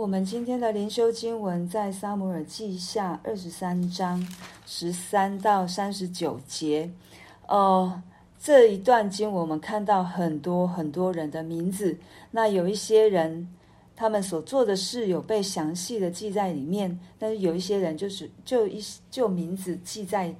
我们今天的灵修经文在撒母耳记下二十三章十三到三十九节。呃，这一段经我们看到很多很多人的名字。那有一些人，他们所做的事有被详细的记在里面，但是有一些人就是就一就名字记在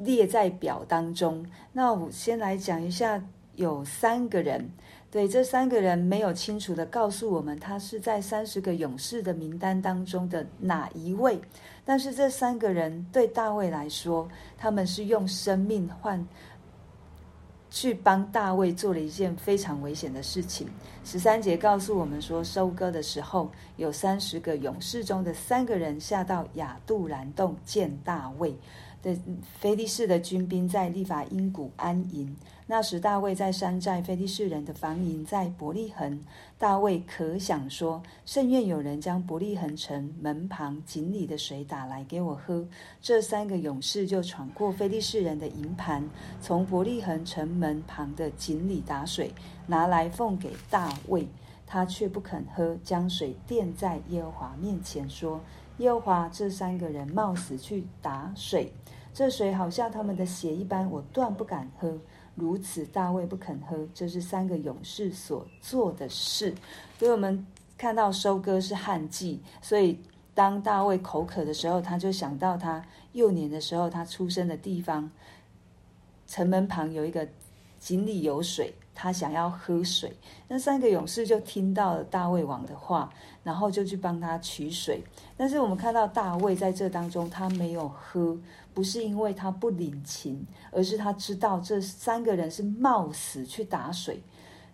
列在表当中。那我先来讲一下，有三个人。对，这三个人没有清楚地告诉我们，他是在三十个勇士的名单当中的哪一位。但是这三个人对大卫来说，他们是用生命换去帮大卫做了一件非常危险的事情。十三节告诉我们说，收割的时候，有三十个勇士中的三个人下到亚杜兰洞见大卫。的非利士的军兵在利法因谷安营。那时大卫在山寨，非利士人的防营在伯利恒。大卫可想说：甚愿有人将伯利恒城门旁井里的水打来给我喝。这三个勇士就闯过非利士人的营盘，从伯利恒城门旁的井里打水，拿来奉给大卫。他却不肯喝，将水奠在耶和华面前，说。耶和华，这三个人冒死去打水，这水好像他们的血一般，我断不敢喝。如此，大卫不肯喝，这是三个勇士所做的事。所以我们看到收割是旱季，所以当大卫口渴的时候，他就想到他幼年的时候，他出生的地方城门旁有一个井里有水。他想要喝水，那三个勇士就听到了大卫王的话，然后就去帮他取水。但是我们看到大卫在这当中，他没有喝，不是因为他不领情，而是他知道这三个人是冒死去打水，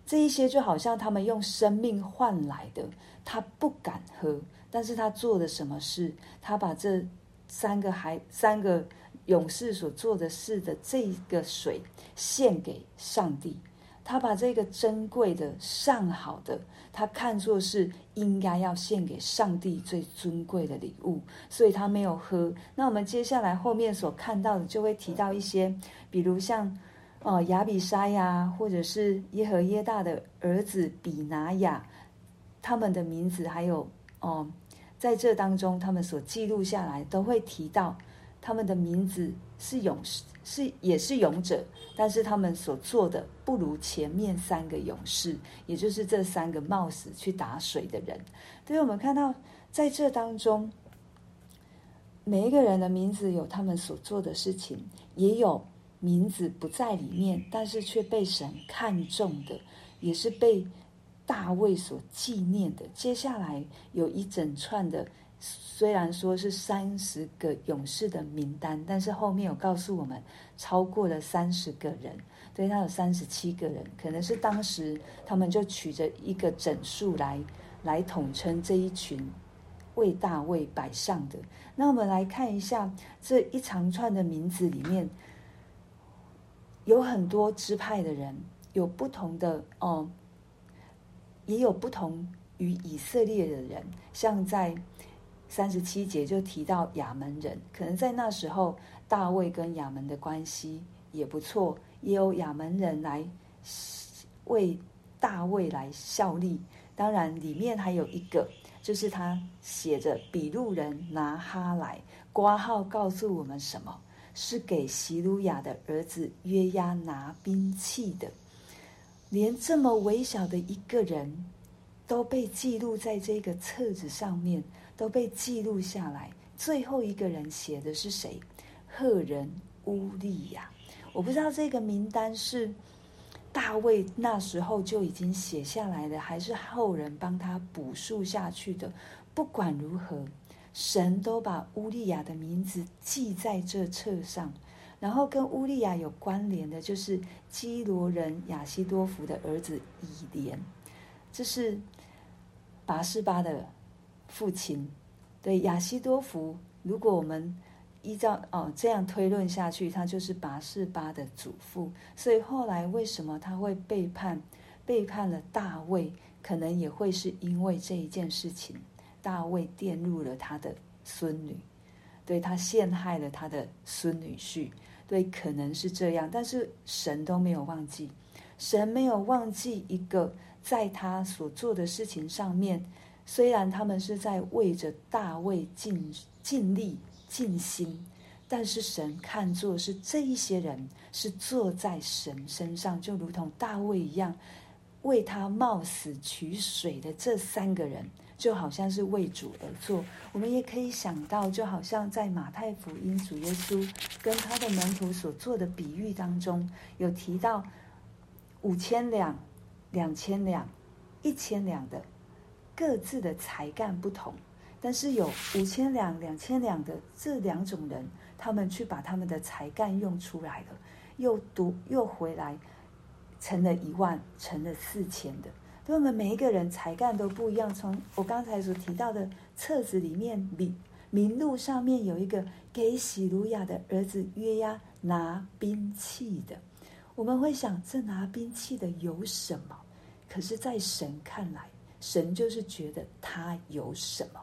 这一些就好像他们用生命换来的，他不敢喝。但是他做了什么事？他把这三个孩三个勇士所做的事的这个水献给上帝。他把这个珍贵的、上好的，他看作是应该要献给上帝最尊贵的礼物，所以他没有喝。那我们接下来后面所看到的，就会提到一些，比如像，哦亚比沙呀，或者是耶和耶大的儿子比拿雅，他们的名字，还有哦，在这当中，他们所记录下来，都会提到他们的名字是勇士。是也是勇者，但是他们所做的不如前面三个勇士，也就是这三个冒死去打水的人。所以我们看到在这当中，每一个人的名字有他们所做的事情，也有名字不在里面，但是却被神看重的，也是被大卫所纪念的。接下来有一整串的。虽然说是三十个勇士的名单，但是后面有告诉我们超过了三十个人，对，他有三十七个人，可能是当时他们就取着一个整数来来统称这一群为大卫摆上的。那我们来看一下这一长串的名字里面，有很多支派的人，有不同的哦，也有不同于以色列的人，像在。三十七节就提到亚门人，可能在那时候大卫跟亚门的关系也不错，也有亚门人来为大卫来效力。当然，里面还有一个，就是他写着比录人拿哈来挂号，告诉我们什么？是给希鲁亚的儿子约押拿兵器的。连这么微小的一个人都被记录在这个册子上面。都被记录下来。最后一个人写的是谁？赫人乌利亚。我不知道这个名单是大卫那时候就已经写下来的，还是后人帮他补述下去的。不管如何，神都把乌利亚的名字记在这册上。然后跟乌利亚有关联的，就是基罗人亚西多弗的儿子以连，这是拔示巴的。父亲对亚希多弗，如果我们依照哦这样推论下去，他就是拔示巴的祖父。所以后来为什么他会背叛，背叛了大卫，可能也会是因为这一件事情。大卫玷辱了他的孙女，对，他陷害了他的孙女婿，对，可能是这样。但是神都没有忘记，神没有忘记一个在他所做的事情上面。虽然他们是在为着大卫尽尽力尽心，但是神看作是这一些人是坐在神身上，就如同大卫一样，为他冒死取水的这三个人，就好像是为主而做。我们也可以想到，就好像在马太福音，主耶稣跟他的门徒所做的比喻当中，有提到五千两、两千两、一千两的各自的才干不同，但是有五千两、两千两的这两种人，他们去把他们的才干用出来了，又读又回来。成了一万，成了四千的，对我们每一个人才干都不一样。从我刚才所提到的册子里面，名名录上面有一个给喜鲁雅的儿子约押拿兵器的，我们会想这拿兵器的有什么？可是，在神看来，神就是觉得他有什么。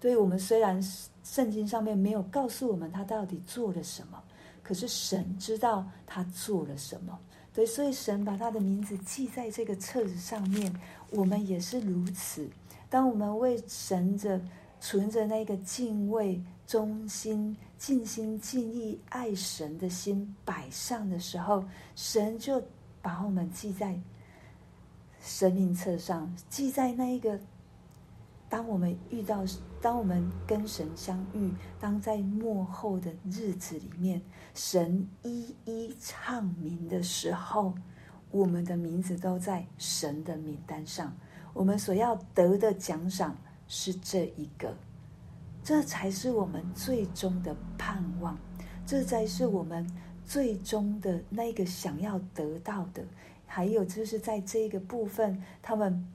对我们虽然圣经上面没有告诉我们他到底做了什么，可是神知道他做了什么。对，所以神把他的名字记在这个册子上面，我们也是如此。当我们为神着存着那个敬畏、忠心、尽心尽意爱神的心摆上的时候，神就把我们记在生命册上，记在那一个。当我们遇到，当我们跟神相遇，当在末后的日子里面，神一一唱名的时候，我们的名字都在神的名单上。我们所要得的奖赏是这一个，这才是我们最终的盼望，这才是我们最终的那个想要得到的。还有就是在这个部分，他们。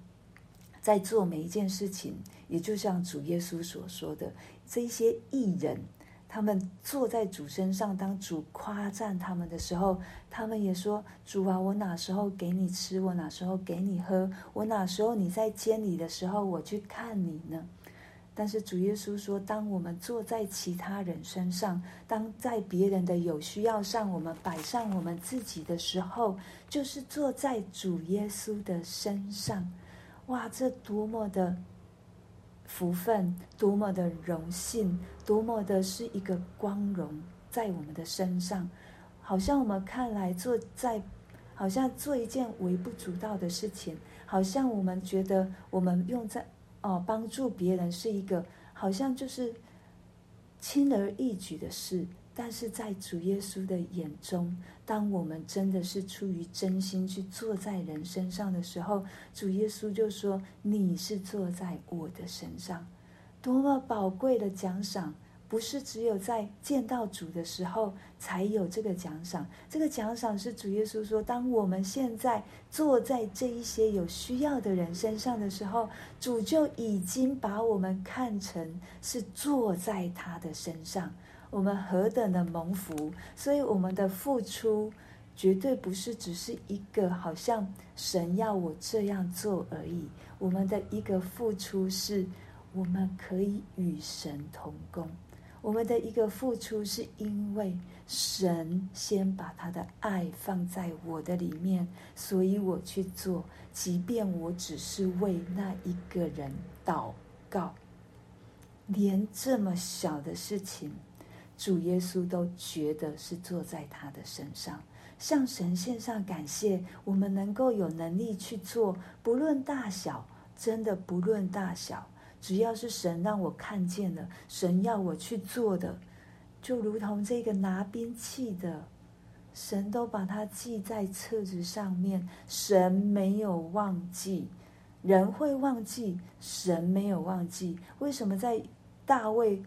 在做每一件事情，也就像主耶稣所说的，这些艺人，他们坐在主身上，当主夸赞他们的时候，他们也说：“主啊，我哪时候给你吃？我哪时候给你喝？我哪时候你在监里的时候，我去看你呢？”但是主耶稣说：“当我们坐在其他人身上，当在别人的有需要上，我们摆上我们自己的时候，就是坐在主耶稣的身上。”哇，这多么的福分，多么的荣幸，多么的是一个光荣在我们的身上，好像我们看来做在，好像做一件微不足道的事情，好像我们觉得我们用在哦帮助别人是一个，好像就是轻而易举的事。但是在主耶稣的眼中，当我们真的是出于真心去坐在人身上的时候，主耶稣就说：“你是坐在我的身上，多么宝贵的奖赏！不是只有在见到主的时候才有这个奖赏。这个奖赏是主耶稣说，当我们现在坐在这一些有需要的人身上的时候，主就已经把我们看成是坐在他的身上。”我们何等的蒙福，所以我们的付出绝对不是只是一个好像神要我这样做而已。我们的一个付出是，我们可以与神同工。我们的一个付出是因为神先把他的爱放在我的里面，所以我去做，即便我只是为那一个人祷告，连这么小的事情。主耶稣都觉得是坐在他的身上，向神献上感谢。我们能够有能力去做，不论大小，真的不论大小，只要是神让我看见的，神要我去做的，就如同这个拿兵器的，神都把它记在册子上面。神没有忘记，人会忘记，神没有忘记。为什么在大卫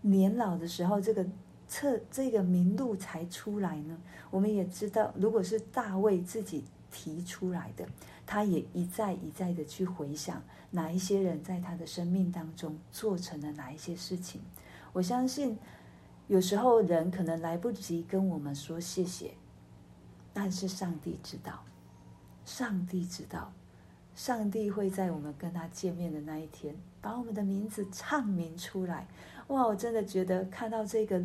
年老的时候，这个册这个名录才出来呢。我们也知道，如果是大卫自己提出来的，他也一再一再的去回想哪一些人在他的生命当中做成了哪一些事情。我相信，有时候人可能来不及跟我们说谢谢，但是上帝知道，上帝知道，上帝会在我们跟他见面的那一天，把我们的名字唱名出来。哇！我真的觉得看到这个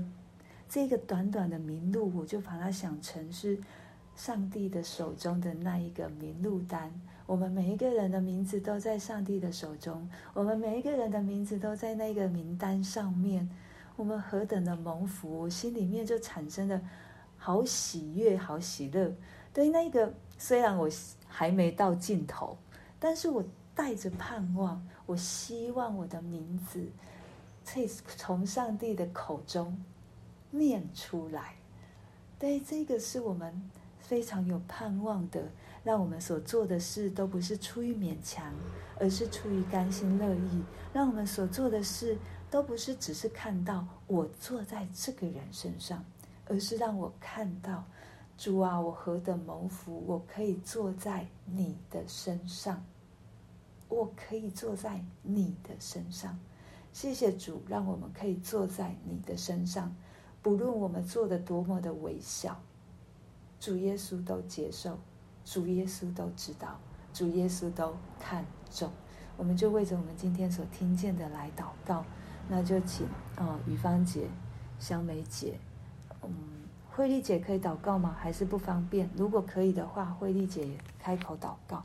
这个短短的名录，我就把它想成是上帝的手中的那一个名录单。我们每一个人的名字都在上帝的手中，我们每一个人的名字都在那个名单上面。我们何等的蒙福，心里面就产生了好喜悦、好喜乐。对那个，虽然我还没到尽头，但是我带着盼望，我希望我的名字可以从上帝的口中念出来。对，这个是我们非常有盼望的。让我们所做的事都不是出于勉强，而是出于甘心乐意。让我们所做的事都不是只是看到我坐在这个人身上，而是让我看到主啊，我何等蒙福，我可以坐在你的身上，我可以坐在你的身上。谢谢主，让我们可以坐在你的身上，不论我们做的多么的微小，主耶稣都接受。主耶稣都知道，主耶稣都看重，我们就为着我们今天所听见的来祷告。那就请啊，雨芳姐、香梅姐，嗯，慧丽姐可以祷告吗？还是不方便？如果可以的话，慧丽姐也开口祷告。